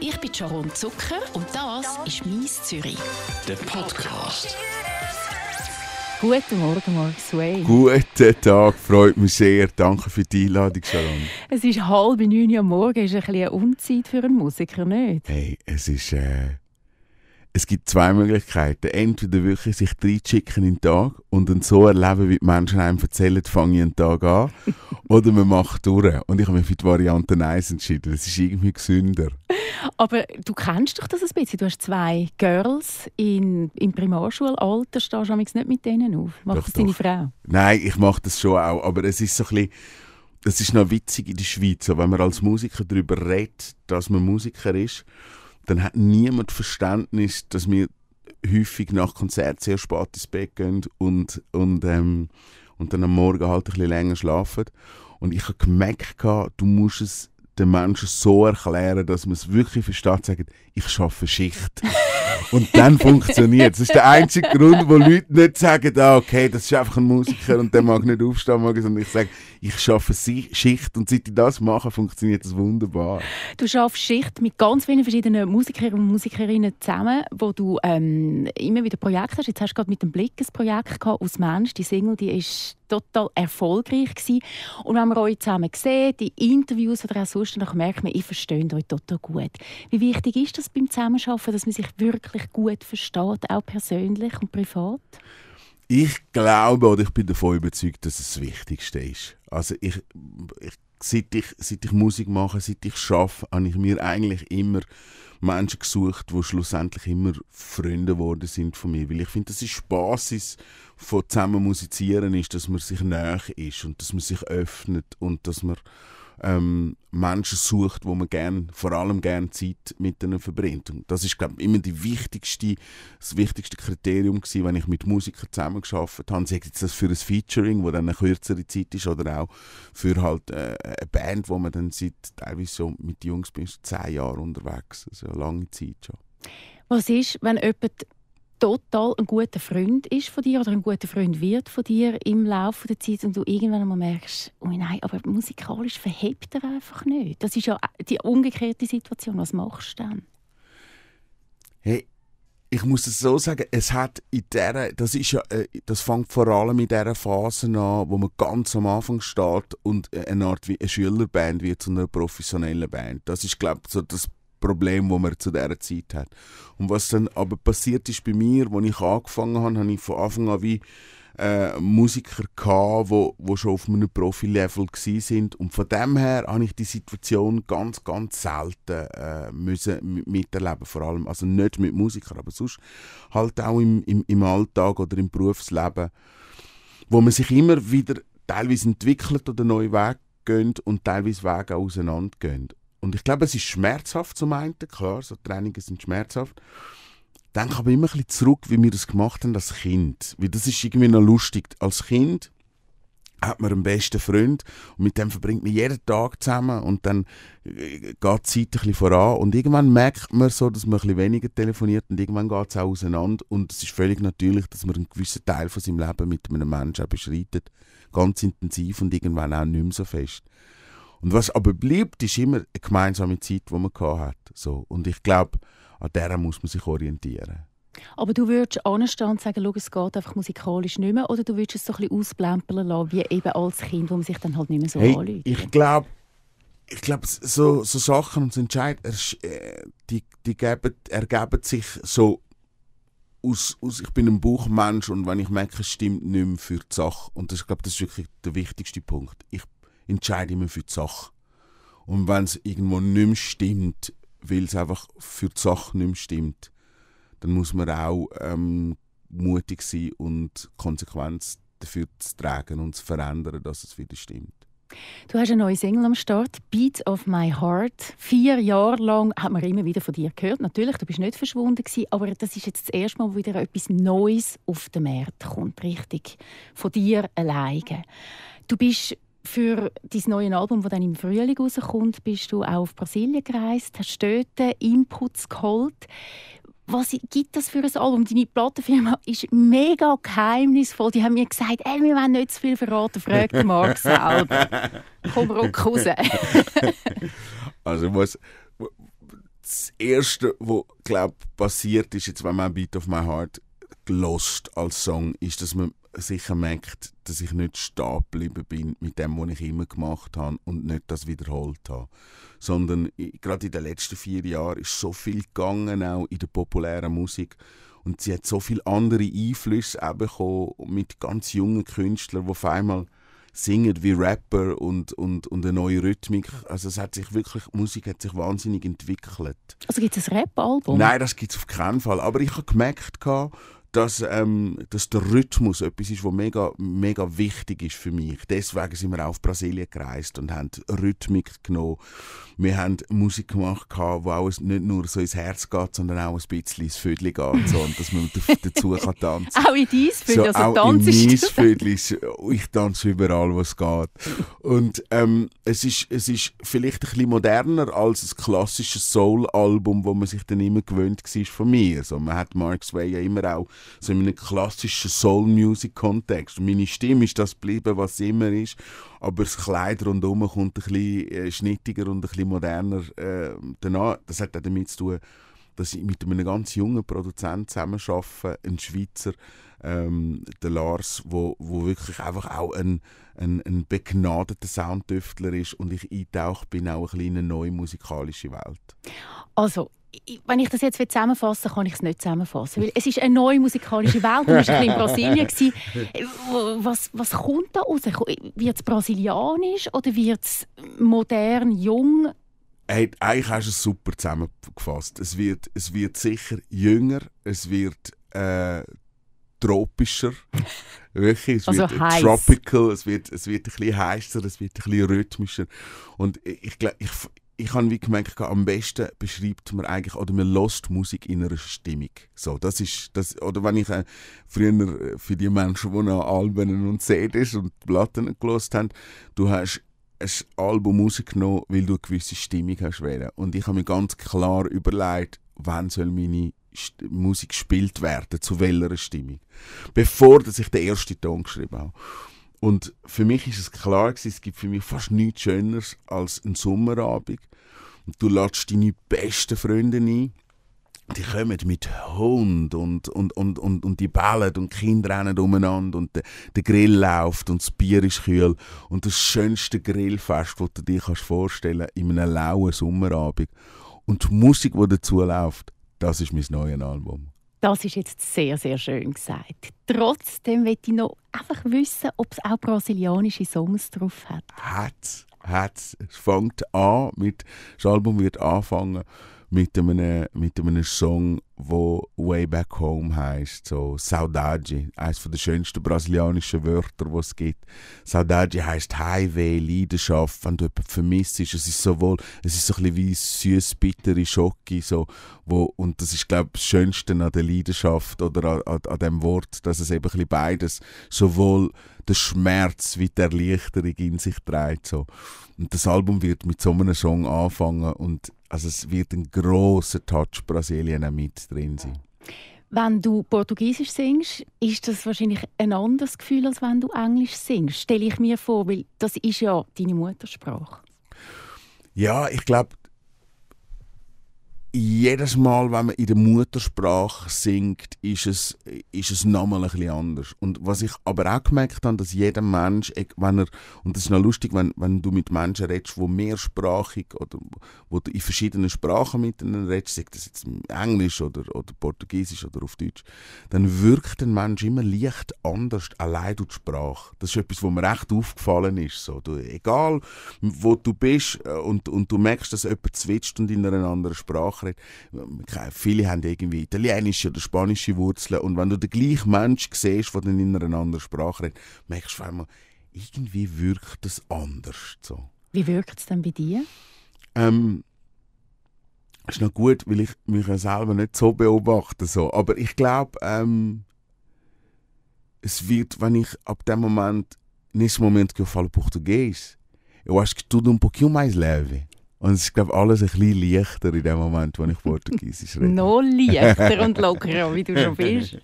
Ich bin Sharon Zucker und das ist «Mies Zürich». Der Podcast. Guten Morgen, Mark Sway. Guten Tag, freut mich sehr. Danke für die Einladung, Sharon. Es ist halb neun Uhr am Morgen. Ist ein bisschen eine Unzeit für einen Musiker, nicht? Hey, es ist. Äh, es gibt zwei Möglichkeiten. Entweder wirklich sich reinschicken in den Tag und dann so erleben, wie die Menschen einem erzählen, fange ich einen Tag an. oder man macht durch. Und ich habe mich für die Variante 1 entschieden. Das ist irgendwie gesünder. Aber du kennst doch das ein bisschen. Du hast zwei Girls in, im Primarschulalter. Stehst du nicht mit denen auf? Macht Doch, das deine doch. Frau? Nein, ich mache das schon auch. Aber es ist so ein bisschen. Es ist noch witzig in der Schweiz, wenn man als Musiker darüber redet, dass man Musiker ist, dann hat niemand Verständnis, dass wir häufig nach Konzert sehr spät ins Bett gehen und, und, ähm, und dann am Morgen halt ein bisschen länger schlafen. Und ich habe gemerkt, du musst es den Menschen so erklären, dass man es wirklich versteht, sagen, ich schaffe Schicht. und dann funktioniert es. Das ist der einzige Grund, wo Leute nicht sagen, ah, okay, das ist einfach ein Musiker und der mag nicht aufstehen, morgen, sondern ich sage, ich schaffe Schicht und seit ich das mache, funktioniert das wunderbar. Du schaffst Schicht mit ganz vielen verschiedenen Musikern und Musikerinnen zusammen, wo du ähm, immer wieder Projekte hast. Jetzt hast du gerade mit dem Blick ein Projekt gehabt aus Mensch. Die Single, die ist total erfolgreich gewesen. Und wenn man euch zusammen sieht, die Interviews oder auch sonst, dann merkt man, ich verstehe euch total gut. Wie wichtig ist das beim Zusammenarbeiten, dass man sich wirklich gut versteht, auch persönlich und privat? Ich glaube oder ich bin davon überzeugt, dass es das Wichtigste ist. Also ich, ich, seit, ich seit ich Musik mache, seit ich schaffe, habe ich mir eigentlich immer Menschen gesucht, die schlussendlich immer Freunde geworden sind von mir. Weil ich finde, das ist die Basis von zusammen musizieren, ist, dass man sich näher ist und dass man sich öffnet und dass man ähm, Menschen sucht, wo man gern, vor allem gern Zeit mit ihnen verbringt. Und das ist, glaube immer die wichtigste, das wichtigste Kriterium gewesen, wenn ich mit Musikern zusammengearbeitet habe. Sei jetzt das für ein Featuring, wo dann eine kürzere Zeit ist, oder auch für halt äh, eine Band, wo man dann seit teilweise so mit den Jungs bis zehn Jahren unterwegs. Also eine lange Zeit schon. Was ist, wenn jemand total ein guter Freund ist von dir oder ein guter Freund wird von dir im Laufe der Zeit und du irgendwann einmal merkst, oh nein, aber musikalisch verhebt er einfach nicht. Das ist ja die umgekehrte Situation. Was machst du dann? Hey, ich muss es so sagen, es hat in der, das ist ja, äh, das fängt vor allem in dieser Phase an, wo man ganz am Anfang steht und eine Art wie eine Schülerband wird zu einer professionellen Band. Das ist, glaube ich, so das Problem, das man zu dieser Zeit hat. Und was dann aber passiert ist bei mir, als ich angefangen habe, habe ich von Anfang an wie äh, Musiker gehabt, wo, wo schon auf einem Profi-Level sind und von dem her habe ich die Situation ganz, ganz selten äh, müssen miterleben, vor allem, also nicht mit Musikern, aber sonst halt auch im, im, im Alltag oder im Berufsleben, wo man sich immer wieder teilweise entwickelt oder neue Wege geht und teilweise Wege auch auseinandergehen. Und ich glaube, es ist schmerzhaft zum einen, klar, so Trainings sind schmerzhaft, denke aber immer ein bisschen zurück, wie wir das gemacht haben als Kind. Weil das ist irgendwie noch lustig. Als Kind hat man einen besten Freund und mit dem verbringt man jeden Tag zusammen und dann äh, geht die Zeit ein bisschen voran und irgendwann merkt man so, dass man ein bisschen weniger telefoniert und irgendwann geht es auch auseinander und es ist völlig natürlich, dass man einen gewissen Teil von seinem Leben mit einem Menschen auch beschreitet, ganz intensiv und irgendwann auch nicht mehr so fest. Und was aber bleibt, ist immer eine gemeinsame Zeit, die man hat. So. Und ich glaube, an der muss man sich orientieren. Aber du würdest anstehen und sagen, schau, es geht einfach musikalisch nicht mehr oder du würdest es so ein bisschen ausblempern lassen, wie eben als Kind, wo man sich dann halt nicht mehr so Hey, anlügt? ich glaube, ich glaube, so, so Sachen und so Entscheid, ersch- äh, die, die geben, ergeben sich so aus, aus, ich bin ein Buchmensch und wenn ich merke, es stimmt nicht mehr für die Sache, und das, ich glaube, das ist wirklich der wichtigste Punkt, ich entscheide immer für die Sache. Und wenn es irgendwo nicht mehr stimmt, weil es einfach für die Sache nicht mehr stimmt, dann muss man auch ähm, mutig sein und Konsequenz dafür zu tragen und zu verändern, dass es wieder stimmt. Du hast eine neue Single am Start, Beat of My Heart. Vier Jahre lang hat man immer wieder von dir gehört. Natürlich, du bist nicht verschwunden aber das ist jetzt das erste Mal, wo wieder etwas Neues auf den Markt kommt, richtig von dir alleine. Du bist für dein neues Album, das dann im Frühling rauskommt, bist du auch auf Brasilien gereist, hast dort Inputs geholt. Was gibt das für ein Album? Deine Plattenfirma ist mega geheimnisvoll. Die haben mir gesagt, ey, wir wollen nicht zu viel verraten. Frag den Marc selber. Komm, ruck raus. Also was das Erste, was glaub, passiert ist, jetzt, wenn man Beat of My Heart gelost als Song, ist, dass man sicher merkt, dass ich nicht stehen geblieben bin mit dem, was ich immer gemacht habe und nicht das wiederholt habe. Sondern gerade in den letzten vier Jahren ist so viel gegangen, auch in der populären Musik. Und sie hat so viele andere Einflüsse bekommen mit ganz jungen Künstlern, die auf einmal singen wie Rapper und, und, und eine neue Rhythmik. Also es hat sich wirklich, Musik hat sich wahnsinnig entwickelt. Also gibt es ein Rap-Album? Nein, das gibt es auf keinen Fall. Aber ich habe gemerkt, dass, ähm, dass der Rhythmus etwas ist, was mega, mega wichtig ist für mich. Deswegen sind wir auch auf Brasilien gereist und haben Rhythmik genommen. Wir haben Musik gemacht, die auch nicht nur so ins Herz geht, sondern auch ein bisschen ins Vödli geht. So, und dass man dazu kann tanzen kann. auch in dein Vödli, so, also auch in mein Vödli. Ich tanze überall, wo es geht. Und ähm, es, ist, es ist vielleicht ein bisschen moderner als ein klassisches Soul-Album, wo man sich dann immer gewöhnt war von mir. So, man hat Mark Sway ja immer auch so in einem klassischen Soul-Music-Kontext. Meine Stimme ist das geblieben, was sie immer ist, aber das Kleid rundherum kommt ein bisschen äh, schnittiger und ein bisschen moderner äh, danach. Das hat auch damit zu tun, dass ich mit einem ganz jungen Produzenten zusammenarbeite, ein Schweizer, ähm, der Lars, wo, wo wirklich einfach auch ein, ein, ein begnadeter Soundtüftler ist und ich eintaucht bin auch ein bisschen in eine neue musikalische Welt. Also, wenn ich das jetzt zusammenfassen kann ich es nicht zusammenfassen. Weil es ist eine neue musikalische Welt. Du warst in Brasilien. Was, was kommt da raus? Wird es brasilianisch oder wird es modern, jung? Hey, eigentlich hast du es super zusammengefasst. Es wird, es wird sicher jünger, es wird äh, tropischer. Wirklich, es also wird heiß. tropical, es wird, es wird ein bisschen heißer, es wird ein bisschen rhythmischer. Und ich, ich, ich, ich habe wie gemerkt, am besten beschreibt man eigentlich, oder man lost Musik in einer Stimmung. So, das ist, das, oder wenn ich äh, früher äh, für die Menschen, die noch Alben und CDs und Platten gelost haben, du hast ein Album rausgenommen, weil du eine gewisse Stimmung hast wählen. Und ich habe mir ganz klar überlegt, wann soll meine St Musik gespielt werden, zu welcher Stimmung. Bevor dass ich den ersten Ton geschrieben habe. Und für mich ist es klar es gibt für mich fast nichts Schöneres als ein Sommerabend. Und du lädst deine besten Freunde ein. Die kommen mit Hund und, und, und, und, und die bellen und die Kinder rennen umeinander und der, der Grill läuft und das Bier ist kühl. Und das schönste Grillfest, das du dir kannst vorstellen in einem lauen Sommerabend. Und die Musik, die dazu läuft, das ist mein neues Album. Das ist jetzt sehr, sehr schön gesagt. Trotzdem möchte ich noch einfach wissen, ob es auch brasilianische Songs drauf hat. Hat hat es. fängt an mit, das Album wird anfangen mit einem, mit einem Song, wo Way Back Home heißt, so Saudade, eines der schönsten brasilianischen Wörter, die es gibt. Saudade heißt Highway, Leidenschaft, wenn du jemanden vermisst. Es ist sowohl, es ist so ein bisschen wie süß bittere Schocke, so, wo, und das ist, glaube ich, das Schönste an der Leidenschaft oder an, an, an dem Wort, dass es eben ein beides, sowohl der Schmerz wie die Erleichterung in sich trägt, so. Und das Album wird mit so einem Song anfangen und also es wird ein großer Touch Brasilien auch drin sein. Wenn du Portugiesisch singst, ist das wahrscheinlich ein anderes Gefühl, als wenn du Englisch singst. Stelle ich mir vor, weil das ist ja deine Muttersprache. Ja, ich glaube, jedes Mal, wenn man in der Muttersprache singt, ist es, ist es nochmal ein bisschen anders. Und was ich aber auch gemerkt habe, dass jeder Mensch, wenn er, und das ist noch lustig, wenn, wenn du mit Menschen redest, die mehrsprachig oder wo du in verschiedenen Sprachen miteinander redest, sei das jetzt Englisch oder, oder Portugiesisch oder auf Deutsch, dann wirkt ein Mensch immer leicht anders, allein durch die Sprache. Das ist etwas, was mir recht aufgefallen ist. So, du, egal, wo du bist äh, und, und du merkst, dass jemand zwitscht und in einer anderen Sprache Sprache redet. Viele haben irgendwie italienische oder spanische Wurzeln und wenn du den gleichen Mensch siehst, der dann in einer anderen Sprache redet, merkst du einmal, irgendwie wirkt das anders. So. Wie wirkt es denn bei dir? Ähm, ist noch gut, weil ich mich ja selber nicht so beobachte. So. Aber ich glaube, ähm, es wird, wenn ich ab dem Moment, nesse momento que eu falo português, eu acho que tudo um pouquinho mais leve. Und es ist, glaube alles ein bisschen leichter in dem Moment, wo ich Portugiesisch rede. Noch leichter und lockerer, wie du schon bist.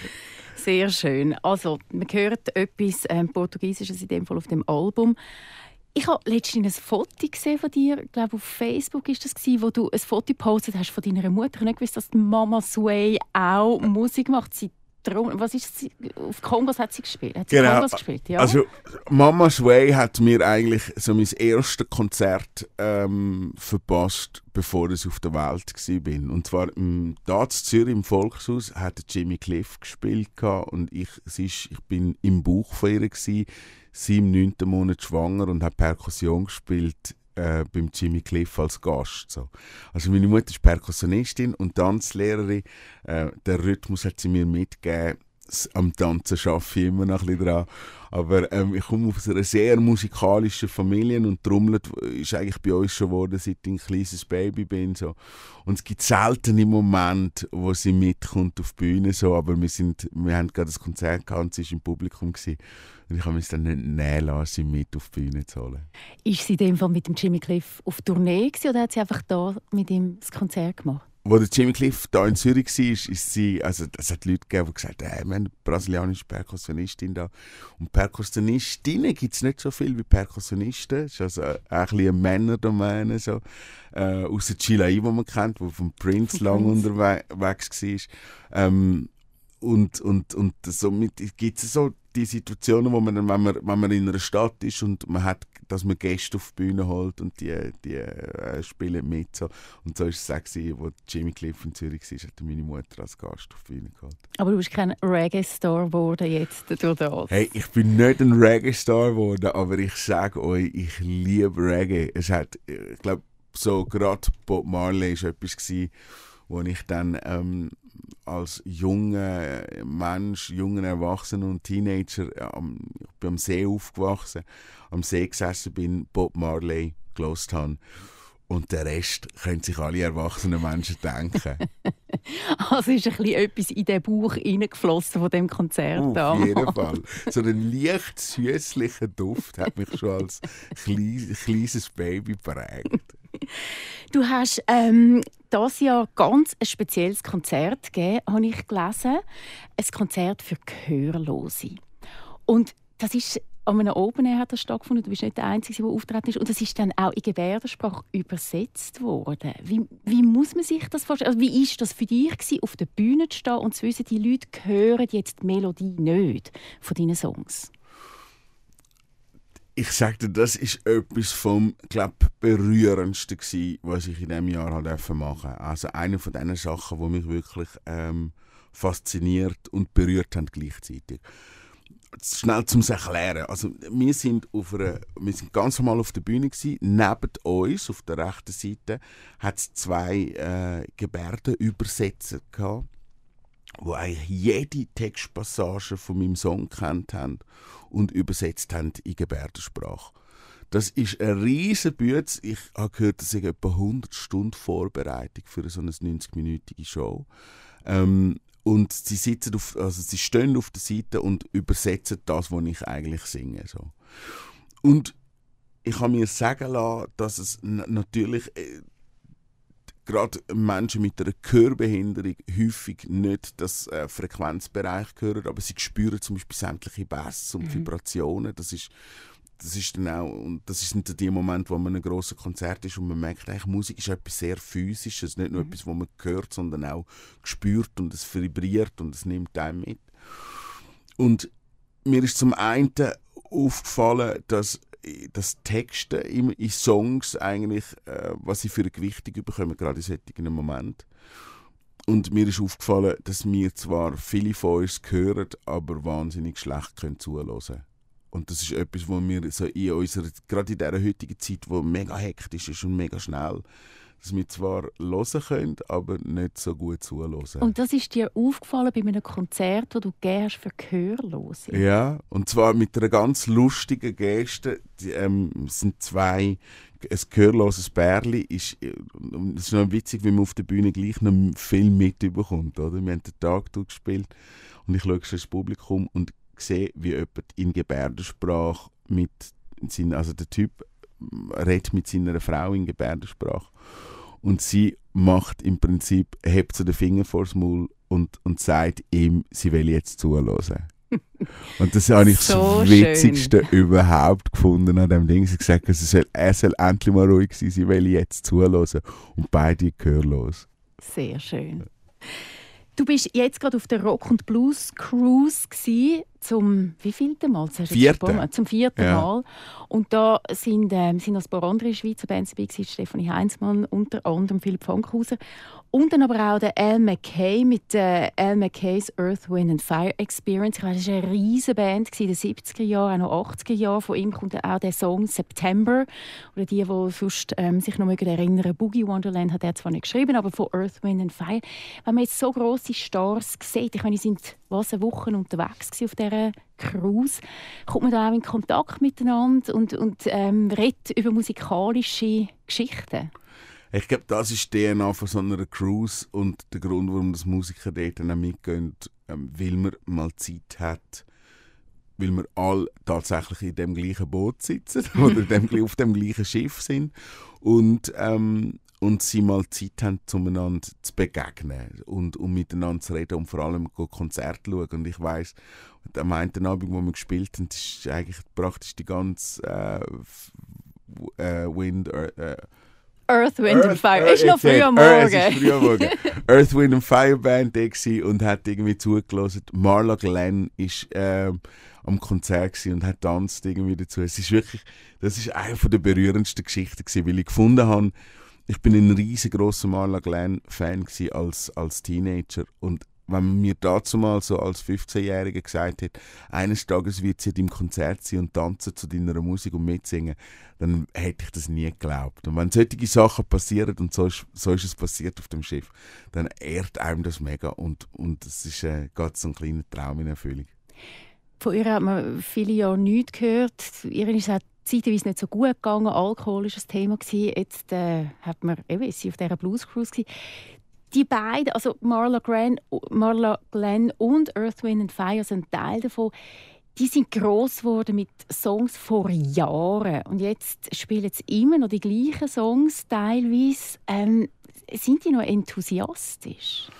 Sehr schön. Also, man hört etwas ähm, Portugiesisches in dem Fall auf dem Album. Ich habe letztens ein Foto gesehen von dir, ich glaube auf Facebook ist das gewesen, wo du ein Foto gepostet hast von deiner Mutter. Ich habe nicht gewusst, dass Mama Sway auch Musik macht. Sie was ist sie? Auf Kongos hat sie gespielt. Hat sie Genau. Kongos gespielt, ja? Also, Mama Sway hat mir eigentlich so mein erstes Konzert ähm, verpasst, bevor ich auf der Welt war. Und zwar im, da in Zürich im Volkshaus hat Jimmy Cliff gespielt und ich, es ist, ich bin im Bauch von ihr gewesen, sie im neunten Monat schwanger und hat Perkussion gespielt äh, beim Jimmy Cliff als Gast. So. Also meine Mutter ist Perkussionistin und Tanzlehrerin. Äh, der Rhythmus hat sie mir mitgegeben. Am Tanzen arbeite ich immer noch ein bisschen dran. Aber ähm, ich komme aus einer sehr musikalischen Familie und Trommelt ist eigentlich bei uns schon geworden, seit ich ein kleines Baby bin. So. Und es gibt seltene Momente, wo sie mitkommt auf die Bühne. So. Aber wir, sind, wir haben gerade ein Konzert gehabt und sie war im Publikum. Gewesen. Und ich habe mich dann nicht nehmen lassen, sie mit auf die Bühne zu holen. Ist sie in dem Fall mit dem Jimmy Cliff auf Tournee gewesen, oder hat sie einfach da mit ihm das Konzert gemacht? Wo der Jimmy Cliff da in Zürich war, ist, ist sie, also es hat Leute gegeben, die gesagt haben, hey, wir haben eine brasilianische Perkussionistin da. Und Perkussionistinnen gibt es nicht so viel wie Perkussionisten. Das ist also auch ein bisschen eine Männerdomäne, so. Äh, außer Chile, die man kennt, der von Prince lang unterwegs war. Ähm, und, und, und somit gibt es so die Situationen, wo man, wenn, man, wenn man in einer Stadt ist und man hat, dass man Gäste auf die Bühne holt und die, die äh, spielen mit. So. Und so war es auch, wo Jimmy Cliff in Zürich war, hat meine Mutter als Gast auf die Bühne geholt. Aber du bist kein Reggae-Star geworden jetzt durch das. Hey, ich bin nicht ein Reggae-Star geworden, aber ich sage euch, ich liebe Reggae. Es hat, äh, ich glaube, so gerade Bob Marley war etwas, gewesen, wo ich dann ähm, als junger Mensch, junger Erwachsener und Teenager am, ich bin am See aufgewachsen, am See gesessen bin, Bob Marley gelost habe. Und der Rest können sich alle erwachsenen Menschen denken. Also ist ein bisschen etwas in den Bauch reingeflossen von dem Konzert Auf damals. jeden Fall. So ein leicht süßlicher Duft hat mich schon als klein, kleines Baby prägt. Du hast ähm, das Jahr ganz ein spezielles Konzert gegeben, habe ich gelesen. Ein Konzert für Gehörlose. Und das ist an einem Open Air hat das stattgefunden. Du bist nicht der Einzige, der auftreten ist. Und das ist dann auch in Gebärdensprache übersetzt worden. Wie, wie muss man sich das vorstellen? Also wie ist das für dich gewesen, auf der Bühne zu stehen und zu wissen, die Leute hören jetzt die Melodie nicht von deinen Songs? Ich sagte, das ist etwas vom, glaub, berührendsten gsi, was ich in diesem Jahr halt machen. Also eine von diesen Sachen, die mich wirklich ähm, fasziniert und berührt haben gleichzeitig. Schnell zum erklären. Also wir sind auf einer, wir sind ganz normal auf der Bühne gsi. Neben uns auf der rechten Seite hat es zwei äh, Gebärdenübersetzer gehabt wo eigentlich jede Textpassage von meinem Song kennt haben und übersetzt haben in Gebärdensprache. Das ist eine riesen Bütze. Ich habe gehört, das ist etwa 100 Stunden Vorbereitung für so eine 90-minütige Show. Ähm, und sie sitzen auf, also sie stehen auf der Seite und übersetzen das, was ich eigentlich singe. So. Und ich habe mir sagen lassen, dass es natürlich äh, gerade Menschen mit einer Gehörbehinderung häufig nicht das äh, Frequenzbereich hören, aber sie spüren zum Beispiel sämtliche Bässe und Vibrationen. Das ist, das ist dann auch, und das ist dann die Moment, wo man ein grosses Konzert ist und man merkt, eigentlich, Musik ist etwas sehr Physisches, nicht nur etwas, was man hört, sondern auch spürt und es vibriert und es nimmt einen mit. Und mir ist zum einen aufgefallen, dass dass Texte in, in Songs eigentlich, äh, was sie für eine Gewichtung bekommen, gerade in solchen Moment. Und mir ist aufgefallen, dass wir zwar viele von uns hören, aber wahnsinnig schlecht können zuhören. Und das ist etwas, wo wir so in unserer, gerade in dieser heutigen Zeit, wo mega hektisch ist und mega schnell, dass wir zwar hören können, aber nicht so gut zuhören. Und das ist dir aufgefallen bei einem Konzert, das du hast für Gehörlose? Ja, und zwar mit einer ganz lustigen Geste. Die, ähm, es sind zwei, ein gehörloses Bärli. Ist, äh, es ist noch witzig, wie man auf der Bühne gleich noch viel mitbekommt. Oder? Wir haben den Tag durchgespielt und ich schaue ins Publikum und sehe, wie jemand in Gebärdensprache mit seinen, also der Typ redet mit seiner Frau in Gebärdensprache und sie macht im Prinzip, hebt so den Finger vors Maul und, und sagt ihm, sie will jetzt zuhören. Und das habe ich So das Witzigste überhaupt gefunden an dem Ding. Sie gesagt, es soll, er soll endlich mal ruhig sein, sie will jetzt zuhören. Und beide gehörlos. Sehr schön. Du bist jetzt gerade auf der Rock und Blues Cruise zum wievielten Mal? Das Vierten. Zum vierten Ja. Mal. Und da sind, ähm, sind noch ein paar andere Schweizer Bands dabei gewesen, Stefanie Heinzmann, unter anderem Philipp Fankhauser. Und dann aber auch der Al McKay mit äh, Al McKays Earth, Wind and Fire Experience. Ich weiß, das war eine riesige Band in den 70er Jahren, auch noch 80er Jahren. Von ihm kommt auch der Song September. Oder die, die sonst, ähm, sich noch mögen erinnern Boogie Wonderland hat er zwar nicht geschrieben, aber von Earth, Wind and Fire. Wenn man jetzt so grosse Stars sieht, ich meine, die sind was, eine Woche unterwegs auf dieser Cruise, kommt man da auch in Kontakt miteinander und, und ähm, redet über musikalische Geschichten. Ich glaube, das ist die DNA von so einer Cruise und der Grund, warum das Musiker dort auch mitgehen, ähm, weil man mal Zeit hat, weil wir alle tatsächlich in dem gleichen Boot sitzen oder dem, auf dem gleichen Schiff sind und, ähm, und sie mal Zeit haben, zueinander zu begegnen und um miteinander zu reden und vor allem Konzerte schauen. Und ich weiss, am einen Abend, wo wir gespielt haben, ist eigentlich praktisch die ganze äh, äh, Wind... Äh, Earth, Wind and Fire. Earth- ist noch früh am Earth- Morgen. früh am Morgen. Earth, Wind and Fire Band und hat irgendwie zugelassen. Marla Glenn ist ähm, am Konzert und hat tanzt irgendwie dazu. Es ist wirklich, das ist eine der berührendsten Geschichten gsi, weil ich gefunden habe, ich bin ein riesengroßer Marla Glenn Fan als als Teenager und wenn mir dazu mal so als 15-Jähriger gesagt hat, eines Tages wird sie im Konzert sein und tanzen zu deiner Musik und mitsingen, dann hätte ich das nie geglaubt. Und wenn solche Sachen passieren, und so ist, so ist es passiert auf dem Schiff, dann ehrt einem das mega und, und es ist äh, gerade so ein kleiner Traum in Erfüllung. Von ihr hat man viele Jahre nichts gehört. Ihr ist es zeitweise nicht so gut gegangen. Alkohol war ein Thema. Jetzt äh, hat man, eben, ist sie auf dieser Blues Cruise. Die beiden, also Marla, Glenn, Marla Glenn und Earth, Wind and Fire sind Teil davon. Die sind gross geworden mit Songs vor Jahren. Und jetzt spielen sie immer noch die gleichen Songs teilweise. Ähm, sind die noch enthusiastisch?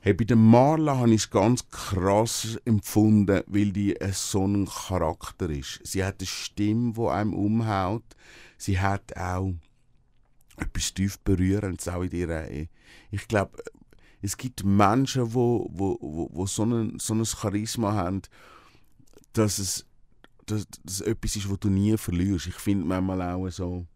Hey, bei Marla habe ich es ganz krass empfunden, weil die so ein Charakter ist. Sie hat eine Stimme, die einem umhaut. Sie hat auch etwas tief Berührendes auch in ihrer... Ich glaube, es gibt Menschen, wo, wo, wo, wo so, ein, so ein Charisma haben, dass es dass, dass etwas ist, was du nie verlierst. Ich finde manchmal auch so...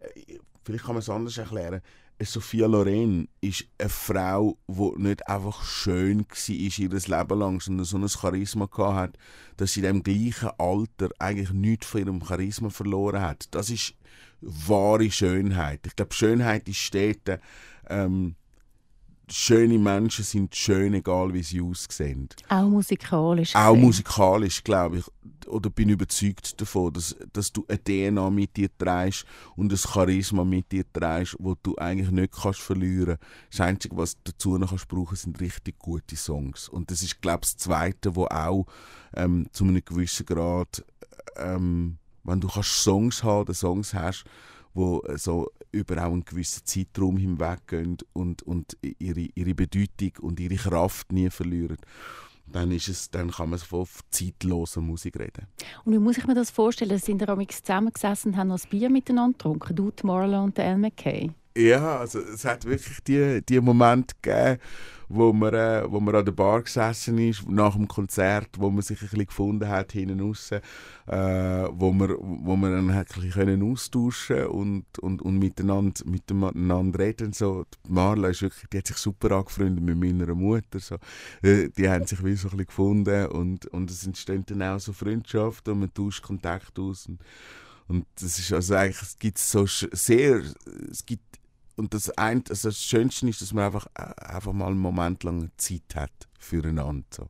äh, Vielleicht kann man es anders erklären. Sophia Loren ist eine Frau, die nicht einfach schön war ihr Leben lang, sondern so ein Charisma hat, dass sie in dem gleichen Alter eigentlich nichts von ihrem Charisma verloren hat. Das ist wahre Schönheit. Ich glaube, Schönheit ist steht. Ähm, schöne Menschen sind schön, egal wie sie aussehen. Auch musikalisch. Auch gesehen. musikalisch, glaube ich, oder bin überzeugt davon, dass, dass du eine DNA mit dir trägst und ein Charisma mit dir trägst, wo du eigentlich nicht kannst verlieren kannst. Das Einzige, was du dazu noch kannst brauchen, sind richtig gute Songs. Und das ist, glaube ich, das Zweite, wo auch ähm, zu einem gewissen Grad, ähm, wenn du kannst Songs haben Songs hast, wo äh, so über auch einen gewissen Zeitraum hinweg gehen und, und ihre, ihre Bedeutung und ihre Kraft nie verlieren, dann, ist es, dann kann man von zeitloser Musik reden. Und wie muss ich mir das vorstellen? Sind amigs zusammengesessen und haben noch ein Bier miteinander getrunken? Du, Marla und der Al McKay? Ja, also es hat wirklich die, die Momente gegeben, wo man, äh, wo man an der Bar gesessen ist, nach dem Konzert, wo man sich ein bisschen gefunden hat, hinten raus, äh, wo, man, wo man dann ein bisschen austauschen und, und, und miteinander, miteinander reden. So, die Marla ist wirklich, die hat sich super angefreundet mit meiner Mutter. So. Äh, Die haben sich wie so ein bisschen gefunden und, und es entstehen dann auch so Freundschaften und man tauscht Kontakt aus. Und, und das ist also eigentlich, es gibt so sehr, es gibt und das, ein, also das Schönste ist, dass man einfach, äh, einfach mal einen Moment lang Zeit hat füreinander. So.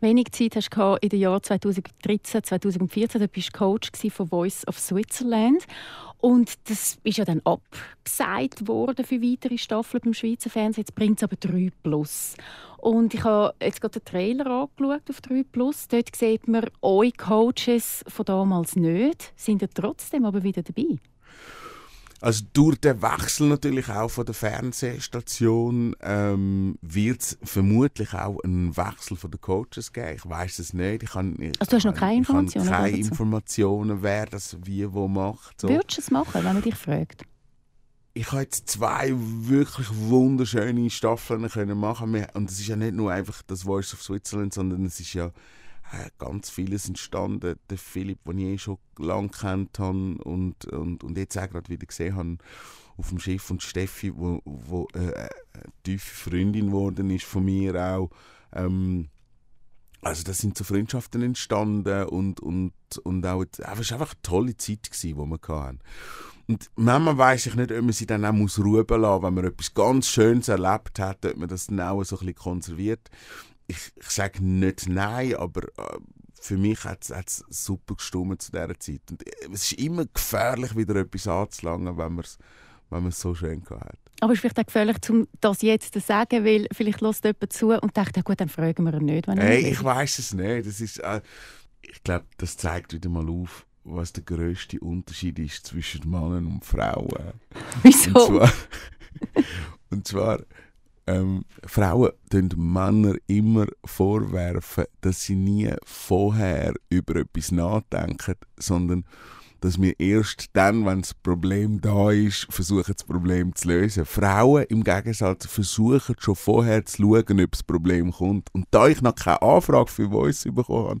Wenig Zeit hast du in den Jahren 2013, 2014. Du bist Coach gewesen von Voice of Switzerland. Und das ist ja dann abgesagt worden für weitere Staffeln beim Schweizer Fernsehen. Jetzt bringt es aber 3 Plus. Und ich habe jetzt gerade den Trailer angeschaut auf 3 Plus. Dort sieht man eure Coaches von damals nicht, sind ja trotzdem aber wieder dabei. Also durch den Wechsel natürlich auch von der Fernsehstation ähm, wird es vermutlich auch einen Wechsel von den Coaches geben. Ich weiß es nicht. Ich kann, ich, also du hast noch keine Informationen? Ich keine Informationen, wer das wie wo macht. So. Würdest du es machen, wenn man dich fragt? ich habe jetzt zwei wirklich wunderschöne Staffeln können machen und es ist ja nicht nur einfach das Voice of Switzerland, sondern es ist ja ganz vieles entstanden. Der Philipp, den ich eh schon lange kennt habe und, und, und jetzt auch gerade wieder gesehen habe auf dem Schiff und Steffi, wo, wo äh, eine tiefe Freundin geworden ist von mir auch. Ähm, also da sind so Freundschaften entstanden und, und, und auch, es war einfach eine tolle Zeit, die wir hatten. Und manchmal weiss ich nicht, ob man sie dann auch muss ruhen lassen wenn man etwas ganz Schönes erlebt hat, ob man das dann auch so ein bisschen konserviert. Ich, ich sage nicht nein, aber äh, für mich hat es super gestummt zu dieser Zeit. Und äh, es ist immer gefährlich, wieder etwas anzulangen, wenn man es wenn man es so schön hat. Aber es ist vielleicht auch gefährlich, um das jetzt zu sagen, weil vielleicht lässt jemand zu und denkt, ja gut, dann fragen wir ihn nicht. Wenn hey, ich weiß es nicht. Das ist, äh, ich glaube, das zeigt wieder mal auf, was der größte Unterschied ist zwischen Männern und Frauen. Wieso? Und zwar, und zwar ähm, Frauen tun Männer immer vorwerfen, dass sie nie vorher über etwas nachdenken, sondern dass wir erst dann, wenn das Problem da ist, versuchen, das Problem zu lösen. Frauen im Gegensatz versuchen schon vorher zu schauen, ob das Problem kommt. Und da ich noch keine Anfrage für Voice bekommen habe,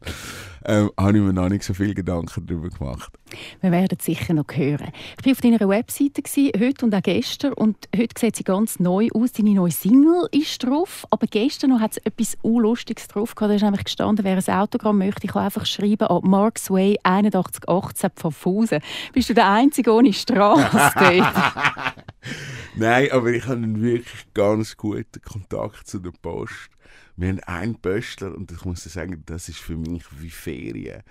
ähm, habe ich mir noch nicht so viele Gedanken darüber gemacht. Wir werden es sicher noch hören. Ich war auf deiner Webseite gewesen, heute und auch gestern und heute sieht sie ganz neu aus. Deine neue Single ist drauf, aber gestern noch hat es etwas Unlustiges drauf gehabt. Da ist nämlich gestanden, wer ein Autogramm möchte, ich einfach schreiben an Marks Way 8118 Pfaffhausen. Bist du der Einzige ohne Straße Nein, aber ich habe einen wirklich ganz guten Kontakt zu der Post wir haben einen Pöstler und ich muss sagen, das ist für mich wie Ferien,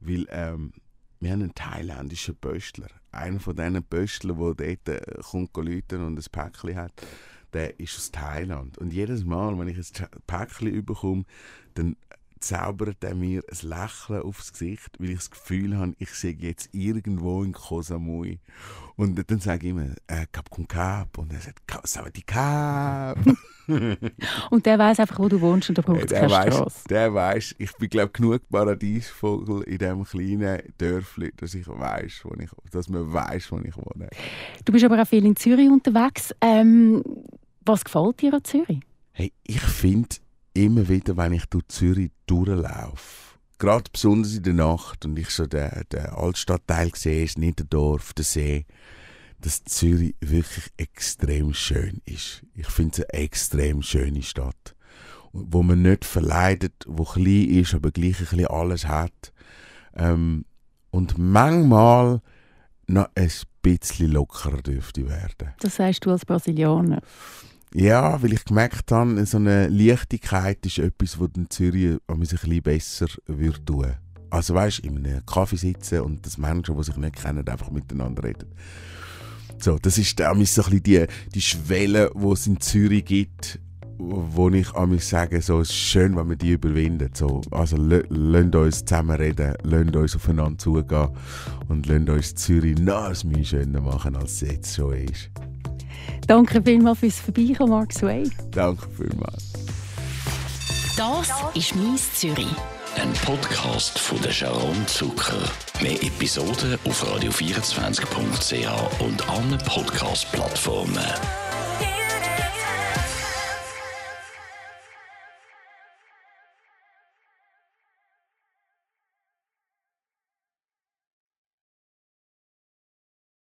weil ähm, wir haben einen thailändischen Pöstler. Einer von diesen Pöstlern, der dort äh, kommt und ein Päckchen hat, der ist aus Thailand. Und jedes Mal, wenn ich ein Päckchen bekomme, dann zaubert er mir ein Lächeln aufs Gesicht, weil ich das Gefühl habe, ich sehe jetzt irgendwo in Koh Samui. Und dann sage ich immer, äh, Kap Kun Kap. Und er sagt, Savati Kap. und der weiß einfach, wo du wohnst und da braucht es keine weiss, Strasse. Der weiß, ich bin glaube genug Paradiesvogel in diesem kleinen Dörfli, dass ich weiß, wo ich, dass man weiß, wo ich wohne. Du bist aber auch viel in Zürich unterwegs. Ähm, was gefällt dir an Zürich? Hey, ich finde immer wieder, wenn ich durch Zürich durchlaufe, gerade besonders in der Nacht und ich so den, den Altstadtteil sehe, das Niederdorf, den See, dass Zürich wirklich extrem schön ist. Ich finde es eine extrem schöne Stadt, wo man nicht verleidet, wo klein ist, aber gleich ein bisschen alles hat. Ähm, und manchmal noch ein bisschen lockerer dürfte werden. Das sagst du als Brasilianer. Ja, weil ich gemerkt habe, so eine Leichtigkeit ist etwas, was in Zürich ein bisschen besser würde tun. Also weißt, du, in einem Kaffee sitzen und das Menschen, die sich nicht kennen, einfach miteinander reden. So, das ist so ein bisschen die, die Schwelle, die es in Zürich gibt, wo ich an sage, so, es ist schön, wenn wir die überwinden. So, also lasst uns zusammen reden, lasst uns aufeinander zugehen und lasst uns Zürich noch ein schöner machen, als es jetzt schon ist. Danke vielmals fürs Vorbeikommen, Mark Sway. Danke vielmals. Das ist «Mies Zürich». Ein Podcast von der Sharon Zucker. Mehr Episoden auf radio24.ch und allen Podcast-Plattformen.